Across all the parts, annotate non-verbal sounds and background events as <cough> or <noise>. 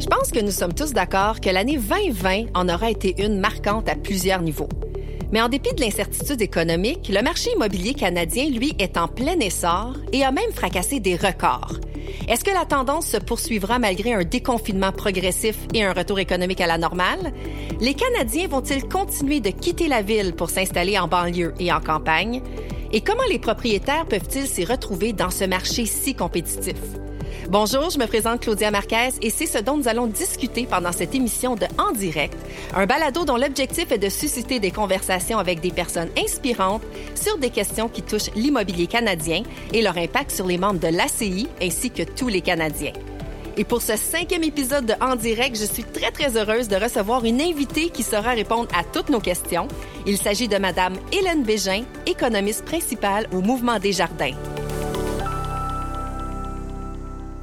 Je pense que nous sommes tous d'accord que l'année 2020 en aura été une marquante à plusieurs niveaux. Mais en dépit de l'incertitude économique, le marché immobilier canadien, lui, est en plein essor et a même fracassé des records. Est-ce que la tendance se poursuivra malgré un déconfinement progressif et un retour économique à la normale? Les Canadiens vont-ils continuer de quitter la ville pour s'installer en banlieue et en campagne? Et comment les propriétaires peuvent-ils s'y retrouver dans ce marché si compétitif? Bonjour, je me présente Claudia Marquez et c'est ce dont nous allons discuter pendant cette émission de En direct, un balado dont l'objectif est de susciter des conversations avec des personnes inspirantes sur des questions qui touchent l'immobilier canadien et leur impact sur les membres de l'ACI ainsi que tous les Canadiens. Et pour ce cinquième épisode de En direct, je suis très, très heureuse de recevoir une invitée qui saura répondre à toutes nos questions. Il s'agit de Madame Hélène Bégin, économiste principale au Mouvement des Jardins.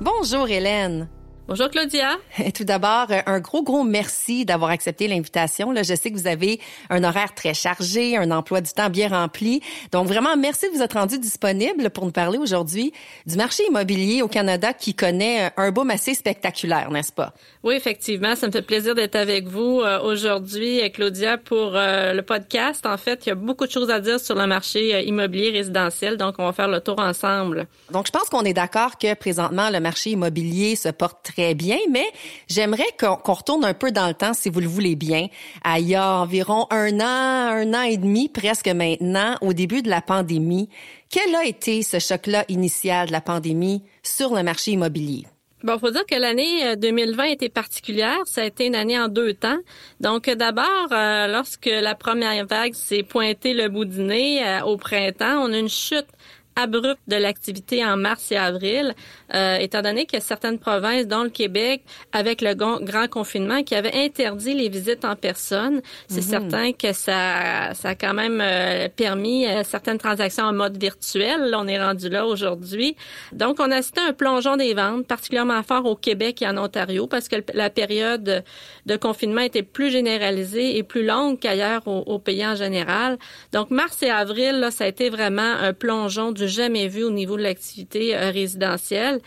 Bonjour Hélène. Bonjour Claudia. Tout d'abord, un gros, gros merci d'avoir accepté l'invitation. Là, je sais que vous avez un horaire très chargé, un emploi du temps bien rempli. Donc vraiment, merci de vous être rendu disponible pour nous parler aujourd'hui du marché immobilier au Canada qui connaît un boom assez spectaculaire, n'est-ce pas? Oui, effectivement. Ça me fait plaisir d'être avec vous euh, aujourd'hui, euh, Claudia, pour euh, le podcast. En fait, il y a beaucoup de choses à dire sur le marché immobilier résidentiel. Donc, on va faire le tour ensemble. Donc, je pense qu'on est d'accord que présentement, le marché immobilier se porte très très bien, mais j'aimerais qu'on retourne un peu dans le temps, si vous le voulez bien, à il y a environ un an, un an et demi presque maintenant, au début de la pandémie. Quel a été ce choc-là initial de la pandémie sur le marché immobilier? Bon, faut dire que l'année 2020 euh, était particulière. Ça a été une année en deux temps. Donc, d'abord, euh, lorsque la première vague s'est pointée le bout du nez euh, au printemps, on a une chute abrupte de l'activité en mars et avril, euh, étant donné que certaines provinces, dont le Québec, avec le grand confinement, qui avait interdit les visites en personne, c'est mhm. certain que ça, ça a quand même euh, permis euh, certaines transactions en mode virtuel. Là, on est rendu là aujourd'hui. Donc, on a assisté à un plongeon des ventes, particulièrement fort au Québec et en Ontario, parce que la période de confinement était plus généralisée et plus longue qu'ailleurs au, au, pays en général. Donc, mars et avril, là, ça a été vraiment un plongeon du jamais vu au niveau de l'activité euh, résidentielle.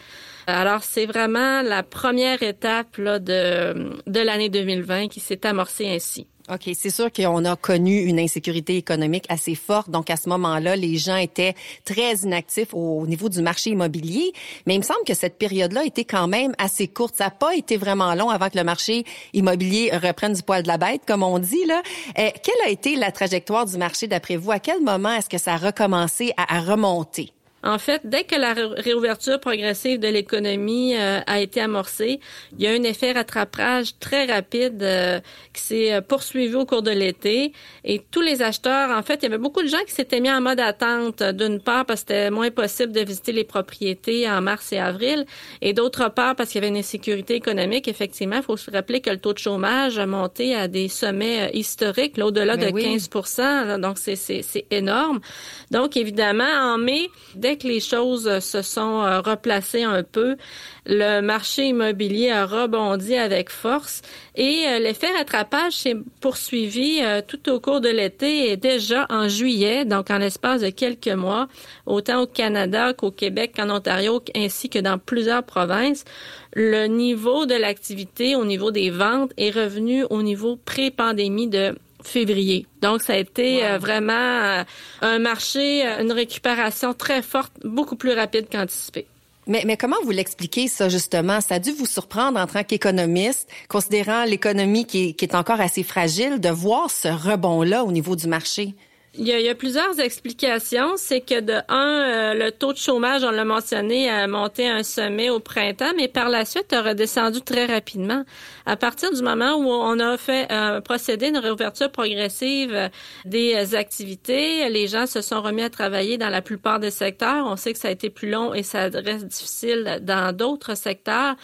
Alors, c'est vraiment la première étape de, de l'année 2020 qui s'est amorcée ainsi. OK, c'est sûr qu'on a connu une insécurité économique assez forte. Donc, à ce moment-là, les gens étaient très inactifs au niveau du marché immobilier. Mais il me semble que cette période-là était quand même assez courte. Ça n'a pas été vraiment long avant que le marché immobilier reprenne du poil de la bête, comme on dit. Là. Euh, quelle a été la trajectoire du marché d'après vous? À quel moment est-ce que ça a recommencé à remonter? En fait, dès que la réouverture progressive de l'économie euh, a été amorcée, il y a un effet rattrapage très rapide euh, qui s'est euh, poursuivi au cours de l'été. Et tous les acheteurs, en fait, il y avait beaucoup de gens qui s'étaient mis en mode attente, d'une part parce que c'était moins possible de visiter les propriétés en mars et avril, et d'autre part parce qu'il y avait une insécurité économique. Effectivement, il faut se rappeler que le taux de chômage a monté à des sommets historiques, au-delà de 15 Donc, c'est énorme. Donc, évidemment, en mai, dès les choses se sont euh, replacées un peu, le marché immobilier a rebondi avec force et euh, l'effet rattrapage s'est poursuivi euh, tout au cours de l'été et déjà en juillet, donc en l'espace de quelques mois, autant au Canada qu'au Québec qu'en Ontario, ainsi que dans plusieurs provinces, le niveau de l'activité au niveau des ventes est revenu au niveau pré-pandémie de février. Donc, ça a été euh, vraiment euh, un marché, euh, une récupération très forte, beaucoup plus rapide qu'anticipé. Mais, mais comment vous l'expliquez ça justement? Ça a dû vous surprendre en tant qu'économiste, considérant l'économie qui, qui est encore assez fragile, de voir ce rebond là au niveau du marché. Il y, a, il y, a, plusieurs explications. C'est que de un, le taux de chômage, on l'a mentionné, a monté à un sommet au printemps, mais par la suite a redescendu très rapidement. À partir du moment où on a fait euh, procéder une réouverture progressive euh, des activités, les gens se sont remis à travailler dans la plupart des secteurs. On sait que ça a été plus long et ça reste difficile dans d'autres secteurs.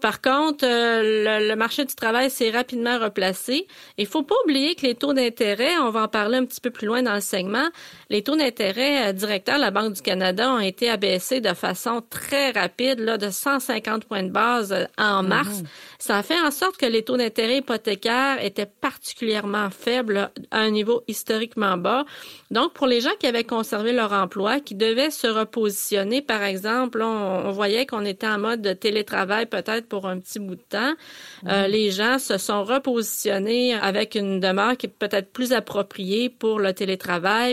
Par contre, euh, le, marché du travail s'est rapidement replacé. Il faut pas oublier que les taux d'intérêt, on va en parler un petit peu plus loin dans le segment, les taux d'intérêt directeurs de la Banque du Canada ont été abaissés de façon très rapide, là, de 150 points de base en mhm. mars. Ça a fait en sorte que les taux d'intérêt hypothécaires étaient particulièrement faibles à un niveau historiquement bas. Donc, pour les gens qui avaient conservé leur emploi, qui devaient se repositionner, par exemple, on, voyait qu'on était en mode de télétravail peut-être pour un petit bout de temps. Euh, mhm. les gens se sont repositionnés avec une demeure qui est peut-être plus appropriée pour le télétravail,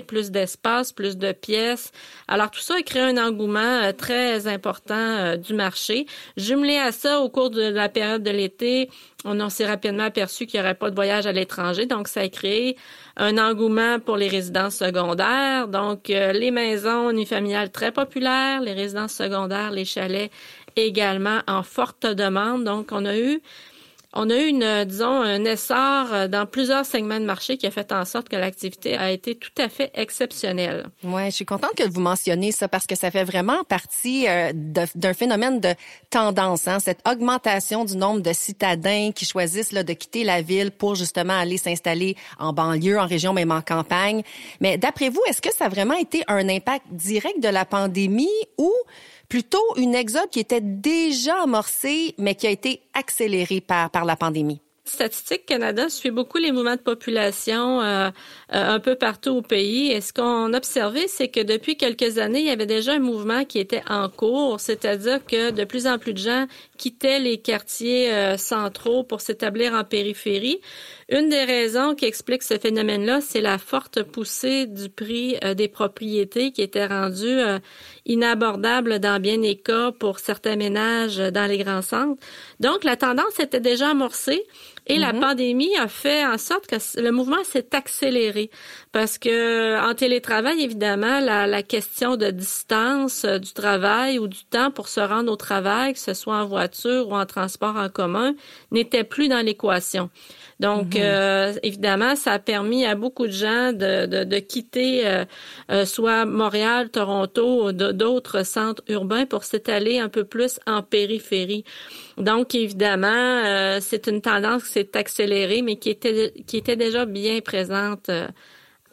plus d'espace, plus de pièces. Alors, tout ça a créé un engouement euh, très important euh, du marché. Jumelé à ça, au cours de la période de l'été, on s'est rapidement aperçu qu'il n'y aurait pas de voyage à l'étranger, donc ça a créé un engouement pour les résidences secondaires, donc euh, les maisons unifamiliales très populaires, les résidences secondaires, les chalets également en forte demande. Donc on a eu on a eu une, euh, disons, un essor euh, dans plusieurs segments de marché qui a fait en sorte que l'activité a été tout à fait exceptionnelle. Ouais, je suis contente que vous mentionniez ça parce que ça fait vraiment partie euh, d'un phénomène de tendance, hein, cette augmentation du nombre de citadins qui choisissent là, de quitter la ville pour justement aller s'installer en banlieue, en région, même en campagne. Mais d'après vous, est-ce que ça a vraiment été un impact direct de la pandémie ou plutôt une exode qui était déjà amorcée, mais qui a été accélérée par, la pandémie. Statistique Canada suit beaucoup les mouvements de population euh, euh, un peu partout au pays. Et ce qu'on a observé, c'est que depuis quelques années, il y avait déjà un mouvement qui était en cours, c'est-à-dire que de plus en plus de gens quittaient les quartiers euh, centraux pour s'établir en périphérie. Une des raisons qui explique ce phénomène-là, c'est la forte poussée du prix des propriétés qui était rendue inabordable dans bien des cas pour certains ménages dans les grands centres. Donc, la tendance était déjà amorcée. Et la mhm. pandémie a fait en sorte que le mouvement s'est accéléré parce que en télétravail, évidemment, la, la question de distance euh, du travail ou du temps pour se rendre au travail, que ce soit en voiture ou en transport en commun, n'était plus dans l'équation. Donc, mhm. euh, évidemment, ça a permis à beaucoup de gens de, de, de quitter euh, euh soit Montréal, Toronto, ou d'autres centres urbains pour s'étaler un peu plus en périphérie. Donc, évidemment, euh, c'est une tendance qui s'est accélérée, mais qui était, qui était déjà bien présente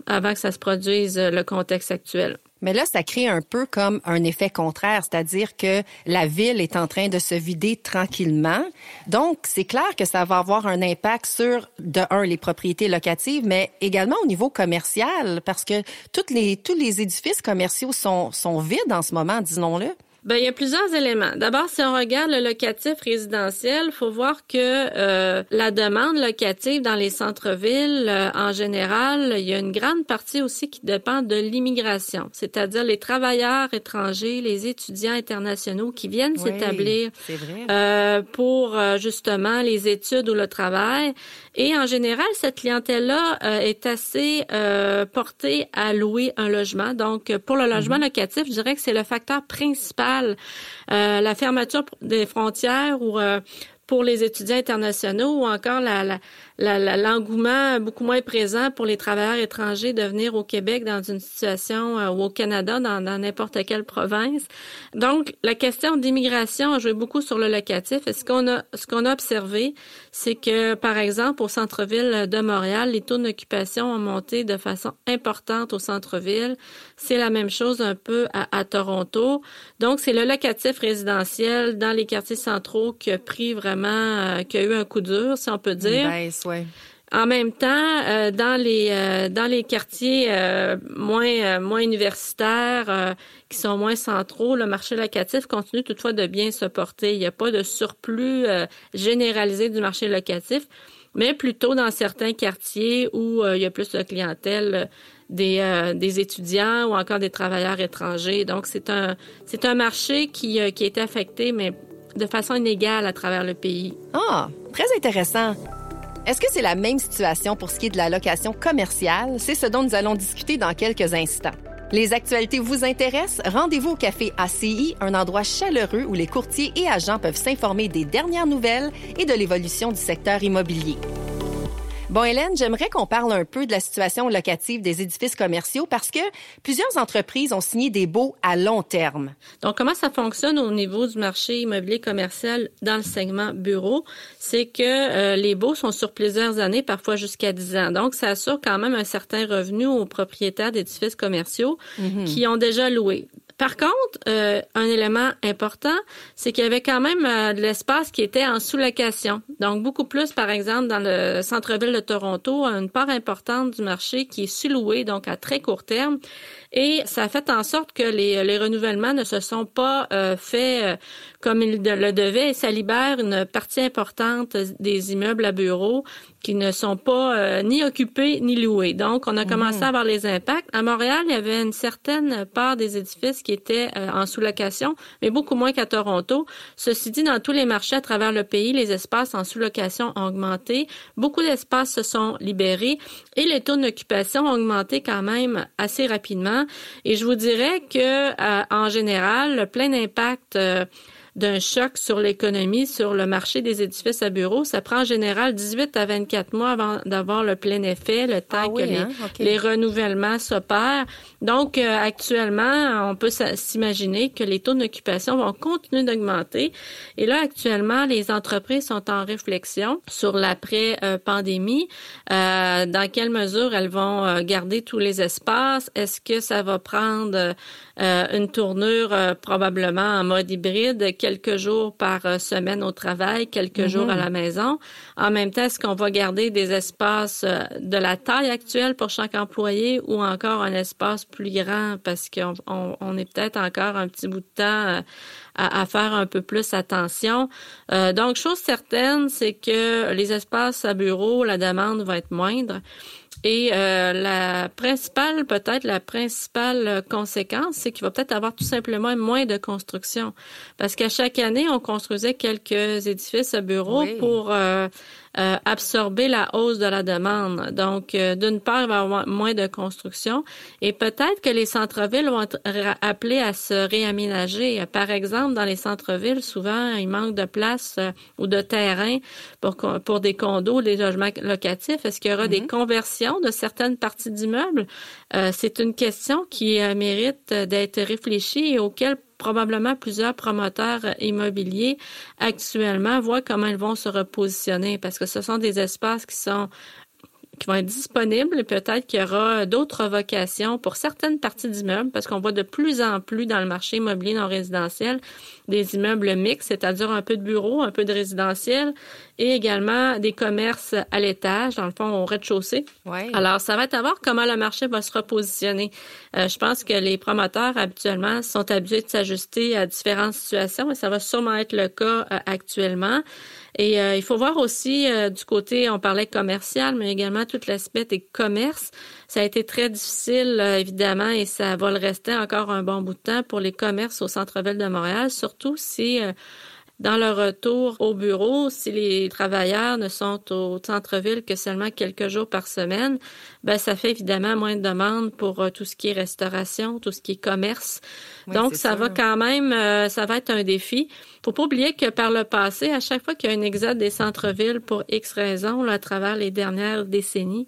avant que ça se produise le contexte actuel. Mais là, ça crée un peu comme un effet contraire, c'est-à-dire que la ville est en train de se vider tranquillement. Donc, c'est clair que ça va avoir un impact sur, de un, les propriétés locatives, mais également au niveau commercial, parce que toutes les, tous les édifices commerciaux sont, sont vides en ce moment, disons-le. Ben, il y a plusieurs éléments. D'abord, si on regarde le locatif résidentiel, il faut voir que euh, la demande locative dans les centres-villes, euh, en général, il y a une grande partie aussi qui dépend de l'immigration, c'est-à-dire les travailleurs étrangers, les étudiants internationaux qui viennent s'établir euh, pour euh, justement les études ou le travail. Et en général, cette clientèle-là est assez portée à louer un logement. Donc, pour le logement mhm. locatif, je dirais que c'est le facteur principal euh, la fermeture des frontières ou euh, pour les étudiants internationaux ou encore l'engouement beaucoup moins présent pour les travailleurs étrangers de venir au Québec dans une situation euh, ou au Canada dans n'importe quelle province. Donc la question d'immigration a joué beaucoup sur le locatif. Et ce qu'on a ce a observé, c'est que par exemple au centre-ville de Montréal, les taux d'occupation ont monté de façon importante au centre-ville. C'est la même chose un peu à, à Toronto. Donc c'est le locatif résidentiel dans les quartiers centraux qui a pris vraiment euh, qui a eu un coup dur, si on peut dire. En même temps, euh, dans les euh, dans les quartiers euh, moins moins universitaires, qui sont moins centraux, le marché locatif continue toutefois de bien se porter. Il n'y a pas de surplus généralisé du marché locatif, mais plutôt dans certains quartiers où il y a plus de clientèle des, des étudiants ou encore des travailleurs étrangers. Donc c'est un c'est un marché qui qui est affecté, mais de façon inégale à travers le pays. Ah, très intéressant. Est-ce que c'est la même situation pour ce qui est de la location commerciale? C'est ce dont nous allons discuter dans quelques instants. Les actualités vous intéressent? Rendez-vous au café ACI, un endroit chaleureux où les courtiers et agents peuvent s'informer des dernières nouvelles et de l'évolution du secteur immobilier. Bon, Hélène, j'aimerais qu'on parle un peu de la situation locative des édifices commerciaux parce que plusieurs entreprises ont signé des baux à long terme. Donc, comment ça fonctionne au niveau du marché immobilier commercial dans le segment bureau? C'est que euh, les baux sont sur plusieurs années, parfois jusqu'à 10 ans. Donc, ça assure quand même un certain revenu aux propriétaires d'édifices commerciaux mhm. qui ont déjà loué. Par contre, euh, un élément important, c'est qu'il y avait quand même euh, de l'espace qui était en sous-location. Donc, beaucoup plus, par exemple, dans le centre-ville de Toronto, une part importante du marché qui est sous-loué, donc à très court terme. Et ça a fait en sorte que les, les renouvellements ne se sont pas euh, faits comme ils le devaient et ça libère une partie importante des immeubles à bureaux qui ne sont pas euh, ni occupés ni loués. Donc, on a commencé mhm. à avoir les impacts. À Montréal, il y avait une certaine part des édifices qui étaient en sous-location, mais beaucoup moins qu'à Toronto. Ceci dit, dans tous les marchés à travers le pays, les espaces en sous-location ont augmenté. Beaucoup d'espaces se sont libérés et les taux d'occupation ont augmenté quand même assez rapidement. Et je vous dirais que euh, en général, le plein impact euh, d'un choc sur l'économie, sur le marché des édifices à bureaux, ça prend en général 18 à 24 mois avant d'avoir le plein effet, le temps ah que les, hein? les, renouvellements s'opèrent. Donc, euh, actuellement, on peut s'imaginer que les taux d'occupation vont continuer d'augmenter. Et là, actuellement, les entreprises sont en réflexion sur l'après-pandémie. Euh, dans quelle mesure elles vont euh, garder tous les espaces? Est-ce que ça va prendre euh, une tournure euh, probablement en mode hybride, quelques jours par euh, semaine au travail, quelques jours à mhm. la maison. En même temps, est-ce qu'on va garder des espaces de la taille actuelle pour chaque employé ou encore un espace plus grand parce qu'on on, est peut-être encore un petit bout de temps à, à, faire un peu plus attention. donc, chose certaine, c'est que les espaces à bureau, la demande va être moindre. Et euh, la principale, peut-être la principale conséquence, c'est qu'il va peut-être avoir tout simplement moins de construction. Parce qu'à chaque année, on construisait quelques édifices à bureaux pour euh, euh, absorber la hausse de la demande. Donc, euh, d'une part, il va y avoir moins de construction et peut-être que les centres-villes vont être appelés à se réaménager. Par exemple, dans les centres-villes, souvent, il manque de place euh, ou de terrain pour, pour des condos, des logements locatifs. Est-ce qu'il y aura des mm-hmm. conversions de certaines parties d'immeubles? C'est une question qui mérite d'être réfléchie et auquel probablement plusieurs promoteurs immobiliers actuellement voient comment ils vont se repositionner parce que ce sont des espaces qui sont qui vont être disponibles. Et peut-être qu'il y aura d'autres vocations pour certaines parties d'immeubles parce qu'on voit de plus en plus dans le marché immobilier non résidentiel des immeubles mixtes, c'est-à-dire un peu de bureaux, un peu de résidentiel et également des commerces à l'étage, dans le fond au rez-de-chaussée. Ouais. Alors, ça va être à voir comment le marché va se repositionner. Euh, je pense que les promoteurs habituellement sont habitués de s'ajuster à différentes situations et ça va sûrement être le cas euh, actuellement. Et euh, il faut voir aussi euh, du côté, on parlait commercial, mais également tout l'aspect des commerces. Ça a été très difficile, euh, évidemment, et ça va le rester encore un bon bout de temps pour les commerces au centre-ville de Montréal, surtout si dans le retour au bureau, si les travailleurs ne sont au centre-ville que seulement quelques jours par semaine, ben ça fait évidemment moins de demandes pour euh, tout ce qui est restauration, tout ce qui est commerce. Donc ça va quand même, euh, ça va être un défi. Faut pas oublier que par le passé, à chaque fois qu'il y a un exode des centres-villes pour X raisons, là, à travers les dernières décennies,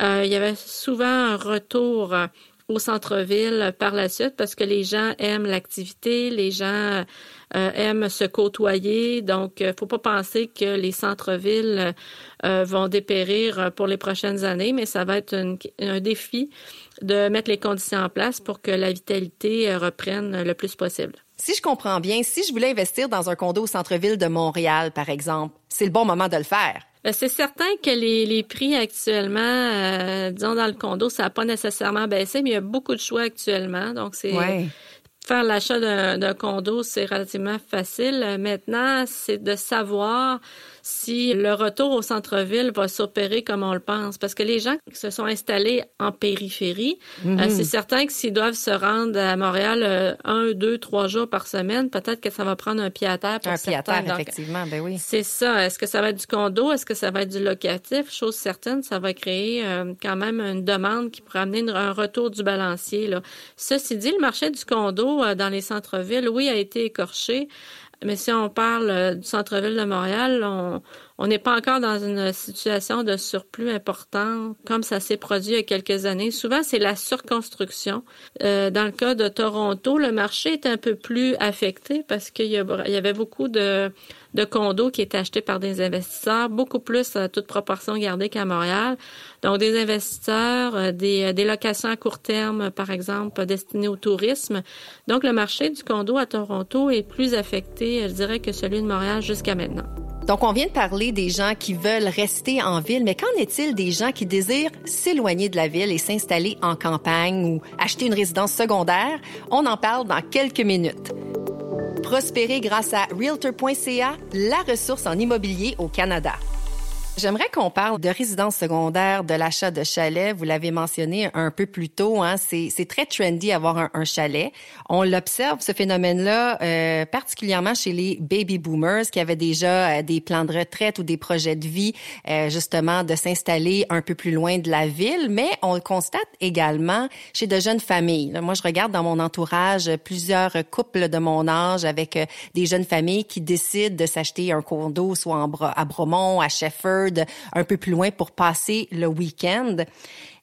euh, il y avait souvent un retour au centre-ville par la suite parce que les gens aiment l'activité, les gens euh, aiment se côtoyer. Donc, euh, faut pas penser que les centres-villes euh, vont dépérir pour les prochaines années, mais ça va être un défi de mettre les conditions en place pour que la vitalité reprenne le plus possible. Si je comprends bien, si je voulais investir dans un condo au centre-ville de Montréal, par exemple, c'est le bon moment de le faire. C'est certain que les, les prix actuellement, disons dans le condo, ça n'a pas nécessairement baissé, mais il y a beaucoup de choix actuellement. Donc, c'est faire l'achat d'un condo, c'est relativement facile. Maintenant, c'est de savoir si le retour au centre-ville va s'opérer comme on le pense. Parce que les gens qui se sont installés en périphérie, euh, mhm. c'est certain que s'ils doivent se rendre à Montréal euh, un, deux, trois jours par semaine, peut-être que ça va prendre un pied à terre pour Un pied à terre, effectivement, ben oui. C'est ça. Est-ce que ça va être du condo? Est-ce que ça va être du locatif? Chose certaine, ça va créer euh, quand même une demande qui pourrait amener un retour du balancier. Là. Ceci dit, le marché du condo dans les centres-villes, oui, a été écorché. Mais si on parle euh, du centre-ville de Montréal, on, on n'est pas encore dans une situation de surplus important comme ça s'est produit il y a quelques années. Souvent, c'est la surconstruction. Euh, dans le cas de Toronto, le marché est un peu plus affecté parce qu'il y, avait beaucoup de, de condos qui étaient achetés par des investisseurs, beaucoup plus à toute proportion gardée qu'à Montréal. Donc, des investisseurs, euh, des, euh, des locations à court terme, par exemple, destinées au tourisme. Donc, le marché du condo à Toronto est plus affecté, je dirais, que celui de Montréal jusqu'à maintenant. Donc, on vient de parler des gens qui veulent rester en ville, mais qu'en est-il des gens qui désirent s'éloigner de la ville et s'installer en campagne ou acheter une résidence secondaire? On en parle dans quelques minutes. Prospérer grâce à Realtor.ca, la ressource en immobilier au Canada. J'aimerais qu'on parle de résidence secondaire, de l'achat de chalet. Vous l'avez mentionné un peu plus tôt. Hein? C'est, très trendy avoir un, un chalet. On l'observe, ce phénomène-là, euh, particulièrement chez les baby boomers qui avaient déjà euh, des plans de retraite ou des projets de vie, euh, justement, de s'installer un peu plus loin de la ville. Mais on le constate également chez de jeunes familles. moi, je regarde dans mon entourage plusieurs couples de mon âge avec des jeunes familles qui décident de s'acheter un condo, soit en, à Bromont, à Un peu plus loin pour passer le week-end.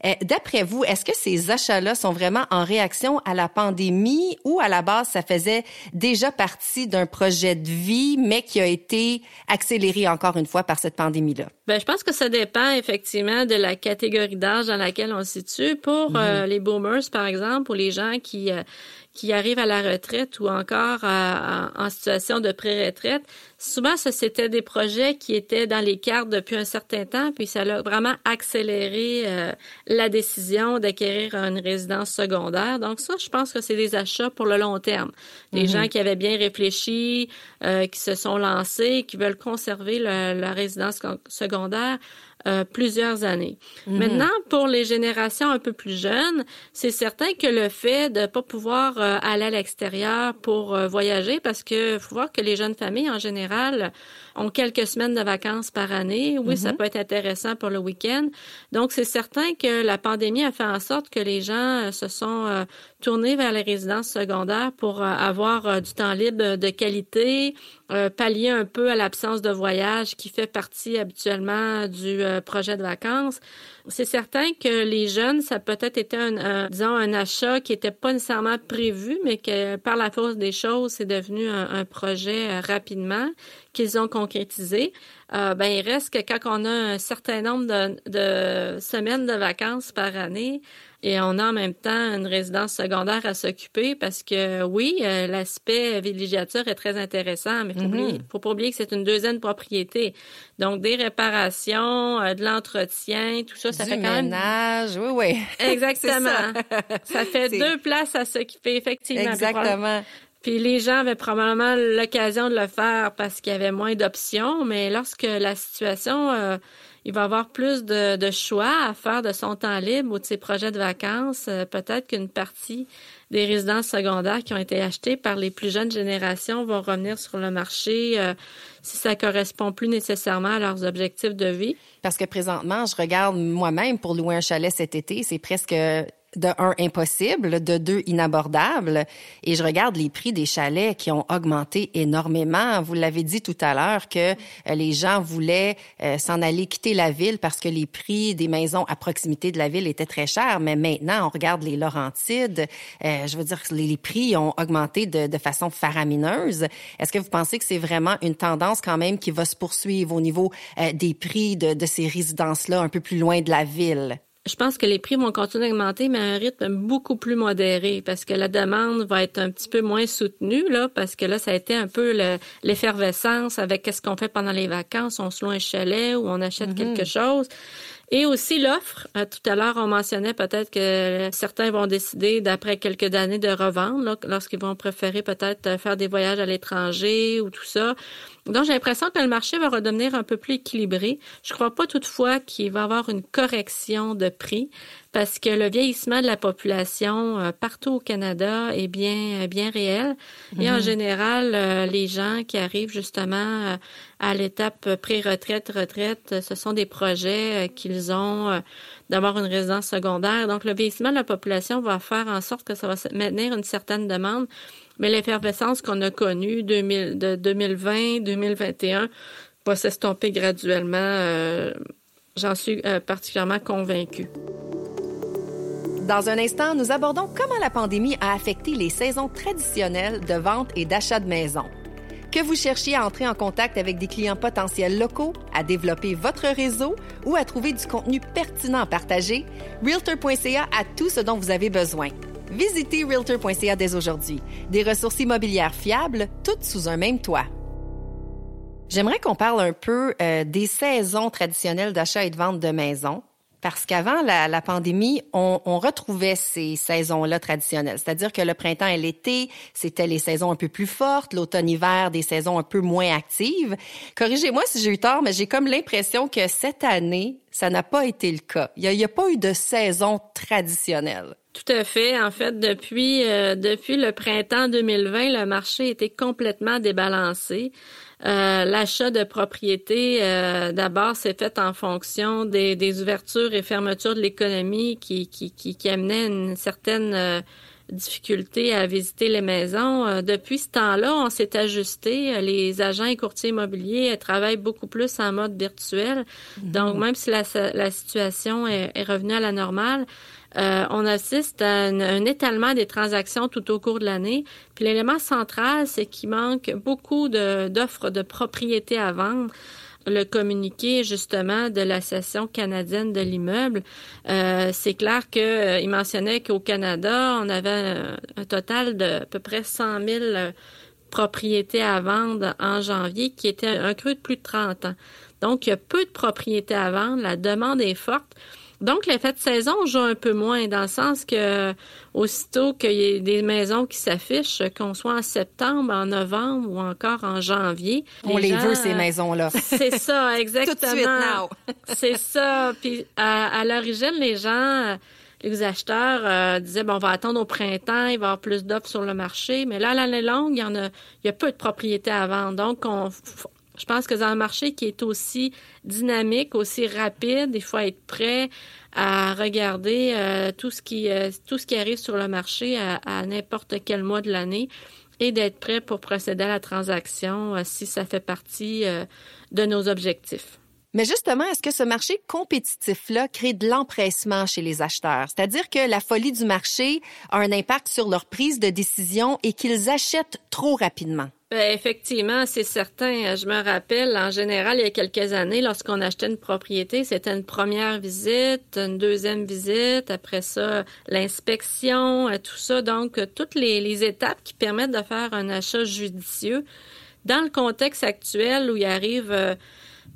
Euh, d'après vous, est-ce que ces achats-là sont vraiment en réaction à la pandémie ou à la base, ça faisait déjà partie d'un projet de vie, mais qui a été accéléré encore une fois par cette pandémie-là? Ben, je pense que ça dépend effectivement de la catégorie d'âge dans laquelle on se situe. Pour euh, mhm. les boomers, par exemple, ou les gens qui euh, qui arrivent à la retraite ou encore en situation de pré-retraite, souvent, ça, c'était des projets qui étaient dans les cartes depuis un certain temps, puis ça a vraiment accéléré euh, la décision d'acquérir une résidence secondaire. Donc ça, je pense que c'est des achats pour le long terme. Des mm-hmm. gens qui avaient bien réfléchi, euh, qui se sont lancés, qui veulent conserver la résidence secondaire euh, plusieurs années. Mhm. Maintenant, pour les générations un peu plus jeunes, c'est certain que le fait de pas pouvoir euh, aller à l'extérieur pour euh, voyager, parce que faut voir que les jeunes familles en général ont quelques semaines de vacances par année. Oui, ça mhm. peut être intéressant pour le week-end. Donc, c'est certain que la pandémie a fait en sorte que les gens se sont tournés vers les résidences secondaires pour avoir du temps libre de qualité, pallier un peu à l'absence de voyage qui fait partie habituellement du projet de vacances. C'est certain que les jeunes, ça peut-être été un, disons, un achat qui n'était pas nécessairement prévu, mais que par la force des choses, c'est devenu un, projet euh, rapidement qu'ils ont concrétisé. Euh, ben, il reste que quand on a un certain nombre de semaines de vacances par année, et on a en même temps une résidence secondaire à s'occuper parce que oui, euh, l'aspect villégiature est très intéressant, mais il faut, mm-hmm. faut pas oublier que c'est une deuxième propriété. Donc des réparations, de l'entretien, tout ça, ça fait quand ménage, oui, oui. <laughs> Exactement. ça. ça. fait <laughs> deux places à s'occuper, effectivement. Exactement. Puis les gens avaient probablement l'occasion de le faire parce qu'il y avait moins d'options, mais lorsque la situation, euh, il va avoir plus de, choix à faire de son temps libre ou de ses projets de vacances, euh, peut-être qu'une partie des résidences secondaires qui ont été achetées par les plus jeunes générations vont revenir sur le marché euh, si ça correspond plus nécessairement à leurs objectifs de vie. Parce que présentement, je regarde moi-même pour louer un chalet cet été, c'est presque de un impossible, de deux inabordable. Et je regarde les prix des chalets qui ont augmenté énormément. Vous l'avez dit tout à l'heure que euh, les gens voulaient euh, s'en aller quitter la ville parce que les prix des maisons à proximité de la ville étaient très chers. Mais maintenant, on regarde les Laurentides. Euh, je veux dire, les, les prix ont augmenté de, façon faramineuse. Est-ce que vous pensez que c'est vraiment une tendance quand même qui va se poursuivre au niveau des prix de ces résidences-là un peu plus loin de la ville? Je pense que les prix vont continuer d'augmenter, mais à un rythme beaucoup plus modéré, parce que la demande va être un petit peu moins soutenue, là, parce que là, ça a été un peu l'effervescence avec qu'est-ce qu'on fait pendant les vacances, on se loue un chalet ou on achète mm-hmm. quelque chose. Et aussi l'offre. Euh, tout à l'heure, on mentionnait peut-être que certains vont décider, d'après quelques années, de revendre, lorsqu'ils vont préférer peut-être faire des voyages à l'étranger ou tout ça. Donc, j'ai l'impression que le marché va redevenir un peu plus équilibré. Je crois pas toutefois qu'il va y avoir une correction de prix parce que le vieillissement de la population euh, partout au Canada est bien euh, bien réel et en mhm. général euh, les gens qui arrivent justement à l'étape pré-retraite retraite ce sont des projets qu'ils ont d'avoir une résidence secondaire donc le vieillissement de la population va faire en sorte que ça va maintenir une certaine demande mais l'effervescence qu'on a connue de 2020 2021 va s'estomper graduellement. J'en suis particulièrement convaincue. Dans un instant, nous abordons comment la pandémie a affecté les saisons traditionnelles de vente et d'achat de maisons. Que vous cherchiez à entrer en contact avec des clients potentiels locaux, à développer votre réseau ou à trouver du contenu pertinent à partager, Realtor.ca a tout ce dont vous avez besoin. Visitez Realtor.ca dès aujourd'hui. Des ressources immobilières fiables, toutes sous un même toit. J'aimerais qu'on parle un peu euh, des saisons traditionnelles d'achat et de vente de maisons parce qu'avant la, pandémie, on, retrouvait ces saisons-là traditionnelles. C'est-à-dire que le printemps et l'été, c'était les saisons un peu plus fortes, l'automne-hiver, des saisons un peu moins actives. Corrigez-moi si j'ai eu tort, mais j'ai comme l'impression que cette année, ça n'a pas été le cas. Il n'y a, pas eu de saison traditionnelle. Tout à fait. En fait, depuis, euh, depuis le printemps 2020, le marché était complètement débalancé. Euh, l'achat de propriété, euh, d'abord, s'est fait en fonction des, des, ouvertures et fermetures de l'économie qui, qui, qui, qui, amenaient une certaine euh, difficulté à visiter les maisons. depuis ce temps-là, on s'est ajusté. Les agents et courtiers immobiliers travaillent beaucoup plus en mode virtuel. Mhm. Donc, même si la, la situation est, est revenue à la normale, euh, on assiste à un, étalement des transactions tout au cours de l'année. Puis l'élément central, c'est qu'il manque beaucoup d'offres de, propriété à vendre le communiqué justement de l'Association canadienne de l'immeuble, euh, c'est clair qu'il euh, mentionnait qu'au Canada, on avait un, un, total de à peu près 100 000 propriétés à vendre en janvier, qui était un creux de plus de 30 ans. Donc, il y a peu de propriétés à vendre, la demande est forte. Donc, l'effet de saison joue un peu moins, dans le sens que aussitôt qu'il y ait des maisons qui s'affichent, qu'on soit en septembre, en novembre ou encore en janvier. On les, veut, ces maisons-là. <laughs> C'est ça, exactement. <laughs> C'est ça. Puis, à, l'origine, les gens les acheteurs euh, disaient bon, on va attendre au printemps, il va y avoir plus d'offres sur le marché, mais là, l'année longue, il y en a, il y a peu de propriétés à vendre. Donc, on, je pense que dans un marché qui est aussi dynamique, aussi rapide, il faut être prêt à regarder euh, tout ce qui euh, tout ce qui arrive sur le marché à, n'importe quel mois de l'année et d'être prêt pour procéder à la transaction euh, si ça fait partie de nos objectifs. Mais justement, est-ce que ce marché compétitif-là crée de l'empressement chez les acheteurs? C'est-à-dire que la folie du marché a un impact sur leur prise de décision et qu'ils achètent trop rapidement? Ben, effectivement, c'est certain. Je me rappelle, en général, il y a quelques années, lorsqu'on achetait une propriété, c'était une première visite, une deuxième visite, après ça, l'inspection, euh, tout ça. Donc, toutes les, les étapes qui permettent de faire un achat judicieux. Dans le contexte actuel où il arrive euh,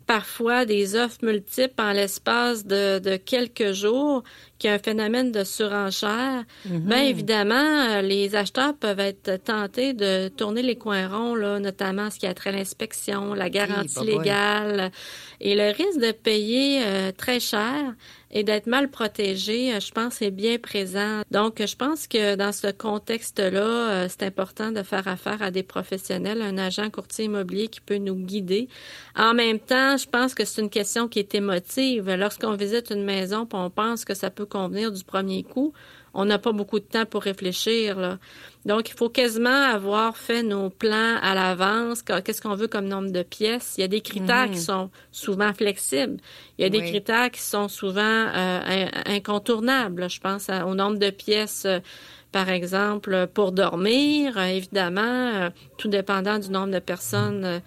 parfois des offres multiples en l'espace de, quelques jours, qui a un phénomène de surenchère, mm bien évidemment, euh, les acheteurs peuvent être tentés de tourner les coins ronds, là, notamment ce qui a trait à l'inspection, la garantie légale, et le risque de payer euh, très cher et d'être mal protégé, euh, je pense, est bien présent. Donc, je pense que dans ce contexte-là, euh, c'est important de faire affaire à des professionnels, un agent courtier immobilier qui peut nous guider. En même temps, je pense que c'est une question qui est émotive. Lorsqu'on visite une maison, on pense que ça peut convenir du premier coup, on n'a pas beaucoup de temps pour réfléchir. Là. Donc, il faut quasiment avoir fait nos plans à l'avance. Qu'est-ce qu'on veut comme nombre de pièces? Il y a des critères qui mhm. sont souvent flexibles. Il y a des critères qui sont souvent euh, incontournables. Je pense au nombre de pièces. Euh, par exemple, pour dormir, euh, évidemment, tout dépendant du nombre de personnes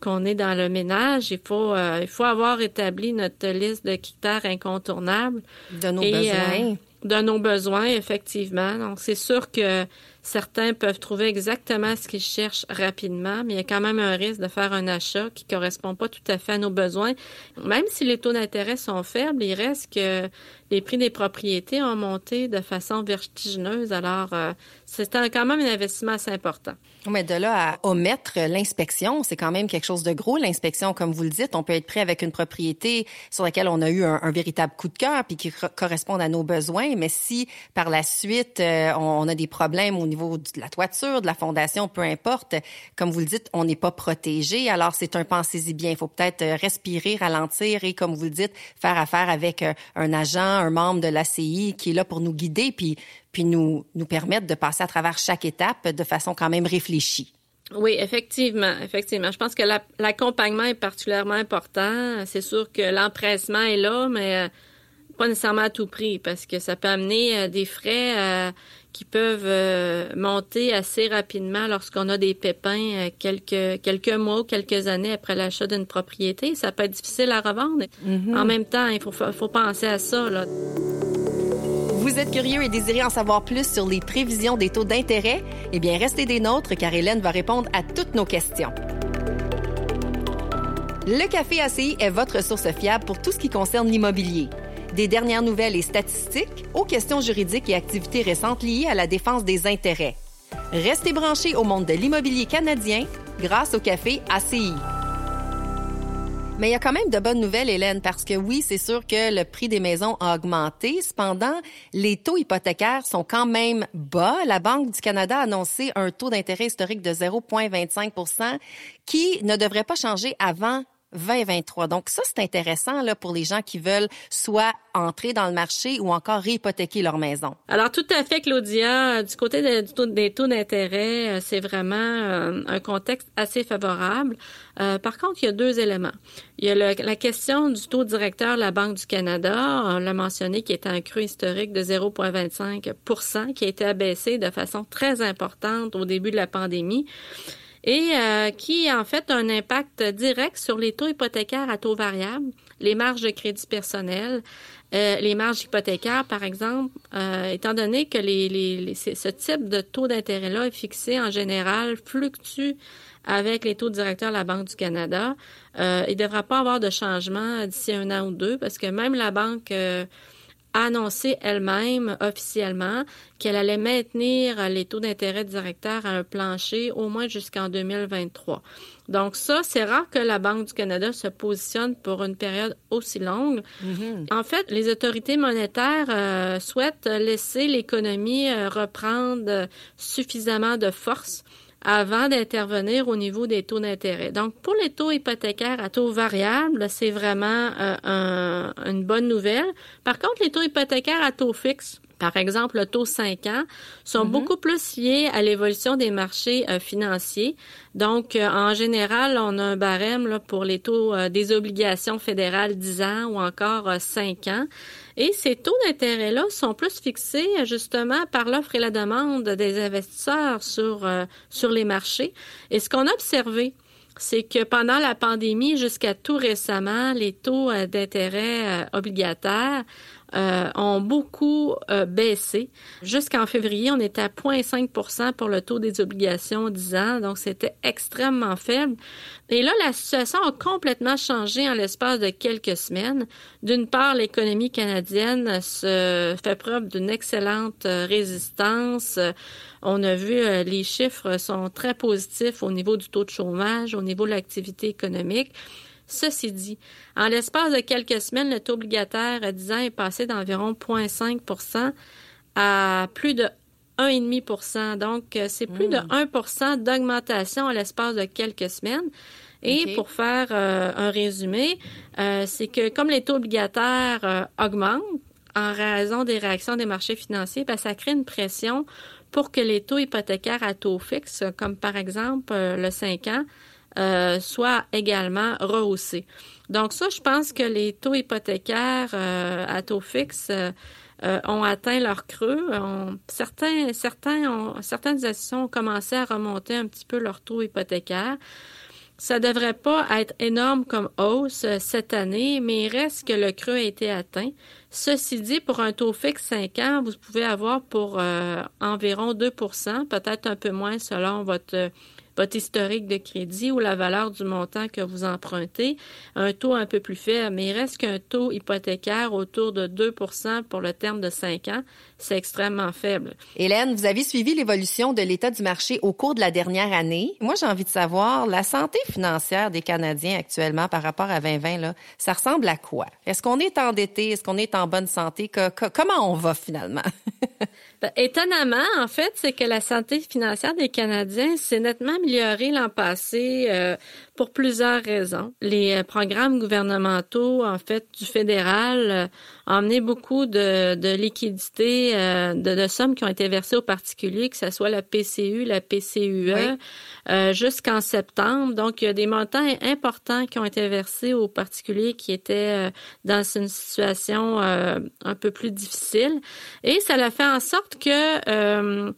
qu'on est dans le ménage, il faut il faut avoir établi notre liste de critères incontournables de nos besoins de nos besoins, effectivement. Donc, c'est sûr que certains peuvent trouver exactement ce qu'ils cherchent rapidement, mais il y a quand même un risque de faire un achat qui correspond pas tout à fait à nos besoins. Même si les taux d'intérêt sont faibles, il reste que les prix des propriétés ont monté de façon vertigineuse. Alors, euh, c'est quand même un investissement assez important. Mais de là à omettre l'inspection, c'est quand même quelque chose de gros. L'inspection, comme vous le dites, on peut être prêt avec une propriété sur laquelle on a eu un, véritable coup de cœur puis qui correspond à nos besoins. Mais si par la suite euh, on, a des problèmes au niveau de la toiture, de la fondation, peu importe, comme vous le dites, on n'est pas protégé. Alors c'est un pensez-y bien. Il faut peut-être euh, respirer, ralentir et, comme vous le dites, faire affaire avec un agent un membre de l'ACI qui est là pour nous guider puis, puis nous, nous permettre de passer à travers chaque étape de façon quand même réfléchie. Oui, effectivement, effectivement. Je pense que l'accompagnement est particulièrement important. C'est sûr que l'empressement est là, mais euh, pas nécessairement à tout prix, parce que ça peut amener euh, des frais euh, qui peuvent monter assez rapidement lorsqu'on a des pépins quelques quelques mois ou quelques années après l'achat d'une propriété. Ça peut être difficile à revendre. Mm-hmm. En même temps, il faut, faut penser à ça. Là. Vous êtes curieux et désirez en savoir plus sur les prévisions des taux d'intérêt? Eh bien, restez des nôtres car Hélène va répondre à toutes nos questions. Le Café ACI est votre source fiable pour tout ce qui concerne l'immobilier. Des dernières nouvelles et statistiques aux questions juridiques et activités récentes liées à la défense des intérêts. Restez branchés au monde de l'immobilier canadien grâce au Café ACI. Mais il y a quand même de bonnes nouvelles, Hélène, parce que oui, c'est sûr que le prix des maisons a augmenté. Cependant, les taux hypothécaires sont quand même bas. La Banque du Canada a annoncé un taux d'intérêt historique de 0,25 qui ne devrait pas changer avant 2023. Donc ça, c'est intéressant là, pour les gens qui veulent soit entrer dans le marché ou encore réhypothéquer leur maison. Alors tout à fait, Claudia. Du côté des taux d'intérêt, euh, c'est vraiment euh, un contexte assez favorable. Euh, par contre, il y a deux éléments. Il y a la question du taux directeur de la Banque du Canada, on l'a mentionné, qui est un cru historique de 0,25% qui a été abaissé de façon très importante au début de la pandémie et euh, qui en fait a un impact direct sur les taux hypothécaires à taux variable, les marges de crédit personnel, euh, les marges hypothécaires, par exemple, euh, étant donné que les, les, ce type de taux d'intérêt-là est fixé en général, fluctue avec les taux directeurs de la Banque du Canada, il ne devra pas avoir de changement d'ici un an ou deux parce que même la Banque a annoncé elle-même officiellement qu'elle allait maintenir les taux d'intérêt directeurs à un plancher au moins jusqu'en 2023. Donc ça, c'est rare que la Banque du Canada se positionne pour une période aussi longue. Mm-hmm. En fait, les autorités monétaires euh, souhaitent laisser l'économie euh, reprendre suffisamment de force avant d'intervenir au niveau des taux d'intérêt. Donc, pour les taux hypothécaires à taux variable, c'est vraiment euh, une bonne nouvelle. Par contre, les taux hypothécaires à taux fixe, par exemple le taux 5 ans, sont mm-hmm. beaucoup plus liés à l'évolution des marchés euh, financiers. Donc, euh, en général, on a un barème là, pour les taux des obligations fédérales 10 ans ou encore 5 ans. Et ces taux d'intérêt-là sont plus fixés justement par l'offre et la demande des investisseurs sur, euh, sur les marchés. Et ce qu'on a observé, c'est que pendant la pandémie jusqu'à tout récemment, les taux euh, d'intérêt euh, obligataires euh, ont beaucoup euh, baissé. Jusqu'en février, on était à 0,5% pour le taux des obligations 10 ans, donc c'était extrêmement faible. Et là, la situation a complètement changé en l'espace de quelques semaines. D'une part, l'économie canadienne se fait preuve d'une excellente euh, résistance. On a vu les chiffres sont très positifs au niveau du taux de chômage, au niveau de l'activité économique. Ceci dit, en l'espace de quelques semaines, le taux obligataire à 10 ans est passé d'environ 0,5% à plus de 1,5% Donc, euh, c'est plus de 1% hmm. d'augmentation en l'espace de quelques semaines. Et pour faire euh, un résumé, euh, c'est que comme les taux obligataires augmentent en raison des réactions des marchés financiers, ben, ça crée une pression pour que les taux hypothécaires à taux fixe, comme par exemple le 5 ans, euh, soit également rehaussé. Donc ça, je pense que les taux hypothécaires euh, à taux fixe euh, ont atteint leur creux. certains, certains ont, certaines institutions ont commencé à remonter un petit peu leur taux hypothécaire. Ça devrait pas être énorme comme hausse cette année, mais il reste que le creux a été atteint. Ceci dit, pour un taux fixe 5 ans, vous pouvez avoir pour environ 2% peut-être un peu moins selon votre votre historique de crédit ou la valeur du montant que vous empruntez, un taux un peu plus faible, mais il reste qu'un taux hypothécaire autour de 2% pour le terme de 5 ans, c'est extrêmement faible. Hélène, vous avez suivi l'évolution de l'état du marché au cours de la dernière année. Moi, j'ai envie de savoir, la santé financière des Canadiens actuellement par rapport à 2020, là, ça ressemble à quoi? Est-ce qu'on est endetté? Est-ce qu'on est en bonne santé? comment on va finalement? <laughs> Ben, étonnamment, en fait, c'est que la santé financière des Canadiens s'est nettement améliorée l'an passé. Euh, pour plusieurs raisons. Les euh, programmes gouvernementaux, en fait, du fédéral, euh, ont amené beaucoup de, de liquidités, euh, de, de, sommes qui ont été versées aux particuliers, que ce soit la PCU, la PCUE, jusqu'en septembre. Donc, il y a des montants importants qui ont été versés aux particuliers qui étaient dans une situation un peu plus difficile. Et ça a fait en sorte que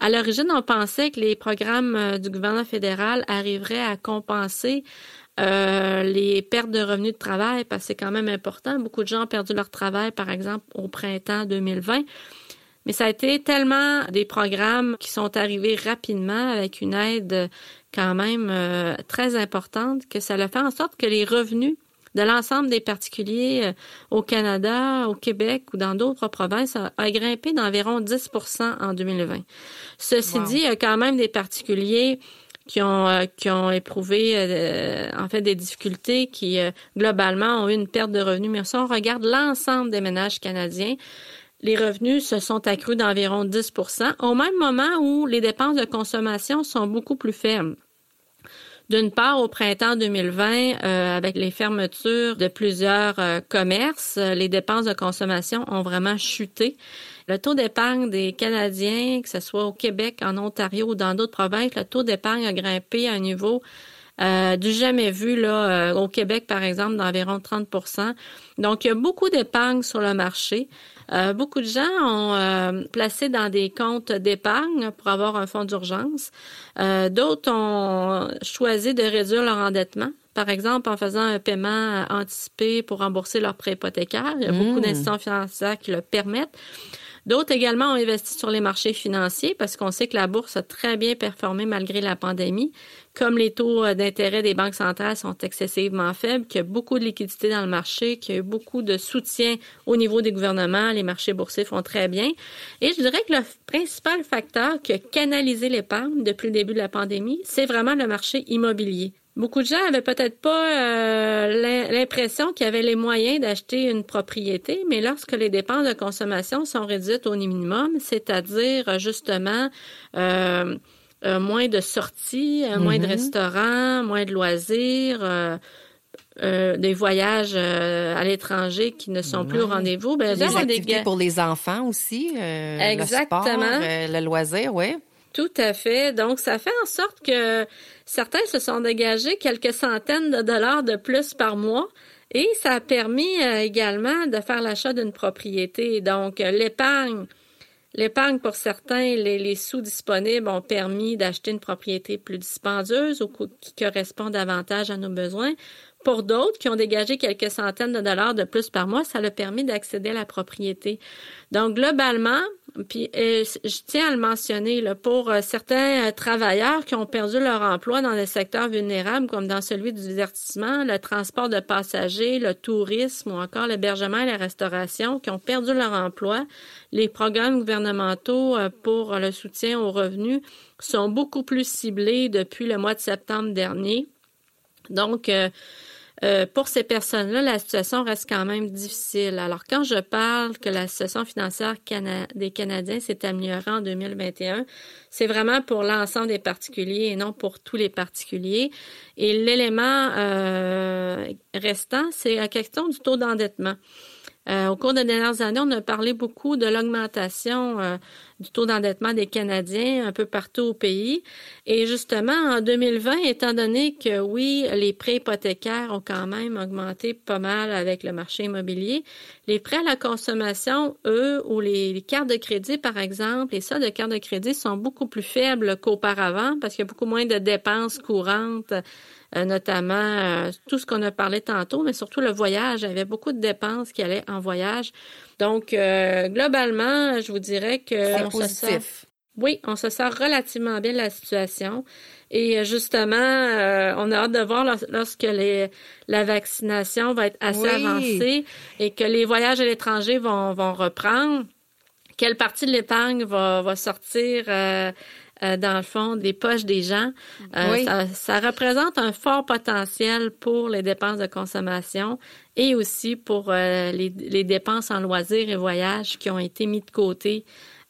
à l'origine, on pensait que les programmes euh, du gouvernement fédéral arriveraient à compenser euh, les pertes de revenus de travail, parce que c'est quand même important. Beaucoup de gens ont perdu leur travail, par exemple, au printemps 2020. Mais ça a été tellement des programmes qui sont arrivés rapidement avec une aide quand même euh, très importante que ça a fait en sorte que les revenus de l'ensemble des particuliers euh, au Canada, au Québec ou dans d'autres provinces a, grimpé d'environ 10% en 2020. Ceci dit, il y a quand même des particuliers qui ont euh, qui ont éprouvé euh, en fait des difficultés qui globalement ont eu une perte de revenus mais si on regarde l'ensemble des ménages canadiens les revenus se sont accrus d'environ 10% au même moment où les dépenses de consommation sont beaucoup plus faibles. D'une part, au printemps 2020, euh, avec les fermetures de plusieurs euh, commerces, euh, les dépenses de consommation ont vraiment chuté. Le taux d'épargne des Canadiens, que ce soit au Québec, en Ontario ou dans d'autres provinces, le taux d'épargne a grimpé à un niveau du jamais vu là au Québec par exemple d'environ 30% Donc il y a beaucoup d'épargne sur le marché. Euh, beaucoup de gens ont euh, placé dans des comptes d'épargne pour avoir un fonds d'urgence. Euh, d'autres ont choisi de réduire leur endettement. Par exemple, en faisant un paiement anticipé pour rembourser leur prêt hypothécaire. Il y a beaucoup mmh. d'institutions financières qui le permettent. D'autres également ont investi sur les marchés financiers parce qu'on sait que la bourse a très bien performé malgré la pandémie. Comme les taux euh, d'intérêt des banques centrales sont excessivement faibles, qu'il y a beaucoup de liquidités dans le marché, qu'il y a beaucoup de soutien au niveau des gouvernements, les marchés boursiers font très bien. Et je dirais que le principal facteur qui a canalisé l'épargne depuis le début de la pandémie, c'est vraiment le marché immobilier. Beaucoup de gens avaient peut-être pas euh, l'impression qu'ils avaient les moyens d'acheter une propriété, mais lorsque les dépenses de consommation sont réduites au minimum, c'est-à-dire justement euh, euh, moins de sorties, moins de mm-hmm. restaurants, moins de loisirs, des voyages à l'étranger qui ne sont plus au rendez-vous. Ben, des activités pour les enfants aussi, Exactement. le sport, le loisir, oui. Tout à fait. Donc, ça fait en sorte que certains se sont dégagés quelques centaines de dollars de plus par mois. Et ça a permis euh, également de faire l'achat d'une propriété. Donc, l'épargne, l'épargne pour certains, les, sous disponibles ont permis d'acheter une propriété plus dispendieuse ou qui correspond davantage à nos besoins. Pour d'autres qui ont dégagé quelques centaines de dollars de plus par mois, ça leur a permis d'accéder à la propriété. Donc, globalement, puis euh, je tiens à le mentionner, pour euh, certains euh, travailleurs qui ont perdu leur emploi dans des secteurs vulnérables, comme dans celui du divertissement, le transport de passagers, le tourisme ou encore l'hébergement et la restauration, qui ont perdu leur emploi, les programmes gouvernementaux pour le soutien aux revenus sont beaucoup plus ciblés depuis le mois de septembre dernier. Donc, pour ces personnes-là, la situation reste quand même difficile. Alors, quand je parle que la situation financière des Canadiens s'est améliorée en 2021, c'est vraiment pour l'ensemble des particuliers et non pour tous les particuliers. Et l'élément euh, restant, c'est la question du taux d'endettement. Euh, au cours des dernières années, on a parlé beaucoup de l'augmentation euh, du taux d'endettement des Canadiens un peu partout au pays. Et justement, en 2020, étant donné que oui, les prêts hypothécaires ont quand même augmenté pas mal avec le marché immobilier, les prêts à la consommation, eux, ou les, cartes de crédit, par exemple, les soldes de cartes de crédit sont beaucoup plus faibles qu'auparavant parce qu'il y a beaucoup moins de dépenses courantes euh, notamment euh, tout ce qu'on a parlé tantôt, mais surtout le voyage. Il y avait beaucoup de dépenses qui allaient en voyage. Donc, euh, globalement, je vous dirais que... On positif. oui, on se sent relativement bien de la situation. Et justement, on a hâte de voir lorsque les, la vaccination va être assez avancée et que les voyages à l'étranger vont, vont reprendre. Quelle partie de l'épargne va, va sortir euh, dans le fond, des poches des gens. Euh, ça, ça, représente un fort potentiel pour les dépenses de consommation et aussi pour euh, les, les, dépenses en loisirs et voyages qui ont été mis de côté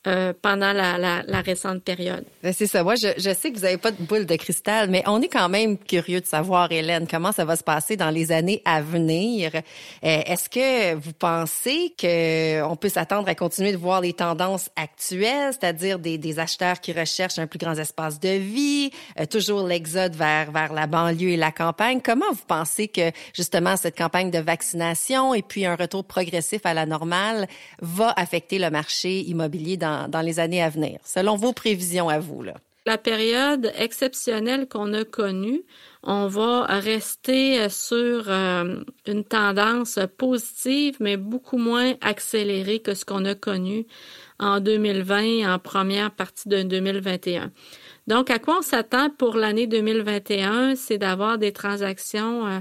euh, pendant la, la, la, récente période. Ben, c'est ça. Moi, je, je, sais que vous n'avez pas de boule de cristal, mais on est quand même curieux de savoir, Hélène, comment ça va se passer dans les années à venir. Euh, est-ce que vous pensez qu'on peut s'attendre à continuer de voir les tendances actuelles, c'est-à-dire des, des, acheteurs qui recherchent un plus grand espace de vie, euh, toujours l'exode vers, vers la banlieue et la campagne? Comment vous pensez que, justement, cette campagne de vaccination et puis un retour progressif à la normale va affecter le marché immobilier dans dans, les années à venir, selon vos prévisions à vous? Là? La période exceptionnelle qu'on a connue, on va rester sur euh, une tendance positive, mais beaucoup moins accélérée que ce qu'on a connu en 2020 en première partie de 2021. Donc, à quoi on s'attend pour l'année 2021? C'est d'avoir des transactions euh,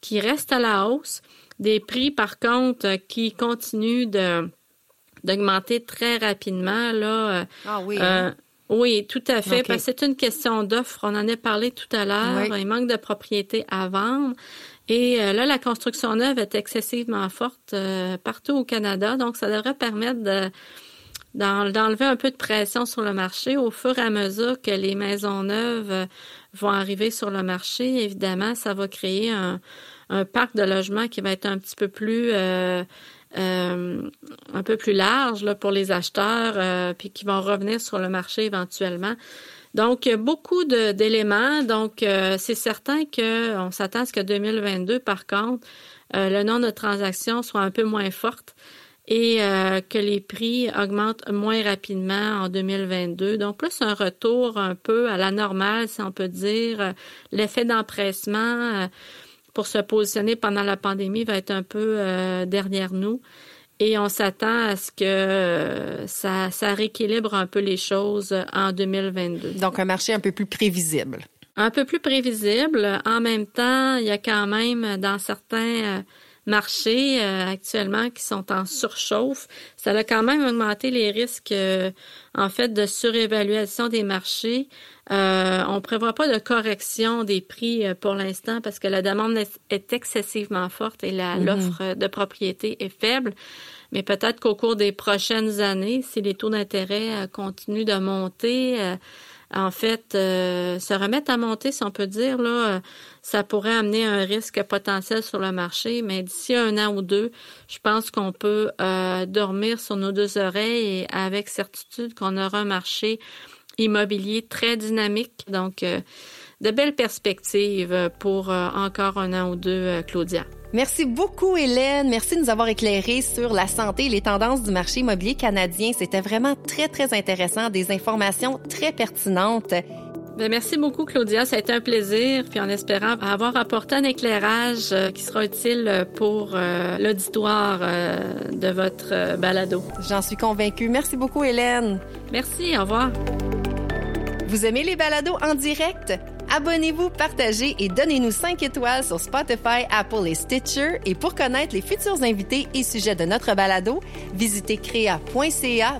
qui restent à la hausse, des prix, par contre, qui continuent de d'augmenter très rapidement. Là, euh, ah oui. Euh, oui, tout à fait. Parce que c'est une question d'offre. On en a parlé tout à l'heure. Il manque de propriétés à vendre. Et euh, là, la construction neuve est excessivement forte partout au Canada. Donc, ça devrait permettre de d'enlever un peu de pression sur le marché au fur et à mesure que les maisons neuves vont arriver sur le marché. Évidemment, ça va créer un, un parc de logements qui va être un petit peu plus euh, un peu plus large pour les acheteurs, euh, puis qui vont revenir sur le marché éventuellement. Donc, beaucoup d'éléments. Donc, euh, c'est certain qu'on s'attend à ce que 2022, par contre, le nombre de transactions soit un peu moins forte et que les prix augmentent moins rapidement en 2022. Donc, plus un retour un peu à la normale, si on peut dire, l'effet d'empressement pour se positionner pendant la pandémie va être un peu euh, derrière nous. Et on s'attend à ce que euh, ça, ça rééquilibre un peu les choses en 2022. Donc, un marché un peu plus prévisible. Un peu plus prévisible. En même temps, il y a quand même dans certains euh, marchés actuellement qui sont en surchauffe. Ça a quand même augmenté les risques, en fait, de surévaluation des marchés. Euh, on prévoit pas de correction des prix euh, pour l'instant parce que la demande est excessivement forte et mm-hmm. l'offre de propriété est faible. Mais peut-être qu'au cours des prochaines années, si les taux d'intérêt euh, continuent de monter, euh, en fait, se remettent à monter, si on peut dire, là, ça pourrait amener un risque potentiel sur le marché. Mais d'ici un an ou deux, je pense qu'on peut dormir sur nos deux oreilles et avec certitude qu'on aura un marché immobilier très dynamique. Donc, euh, de belles perspectives pour euh, encore un an ou deux, euh, Claudia. Merci beaucoup, Hélène. Merci de nous avoir éclairé sur la santé et les tendances du marché immobilier canadien. C'était vraiment très, très intéressant, des informations très pertinentes. Bien, merci beaucoup, Claudia. Ça a été un plaisir. Puis en espérant avoir apporté un éclairage qui sera utile pour l'auditoire de votre balado. J'en suis convaincue. Merci beaucoup, Hélène. Merci. Au revoir. Vous aimez les balados en direct? Abonnez-vous, partagez et donnez-nous 5 étoiles sur Spotify, Apple et Stitcher. Et pour connaître les futurs invités et sujets de notre balado, visitez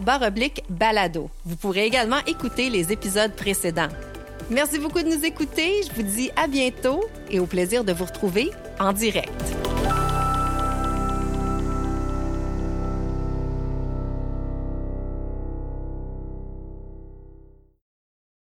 baroblique balado. Vous pourrez également écouter les épisodes précédents. Merci beaucoup de nous écouter. Je vous dis à bientôt et au plaisir de vous retrouver en direct.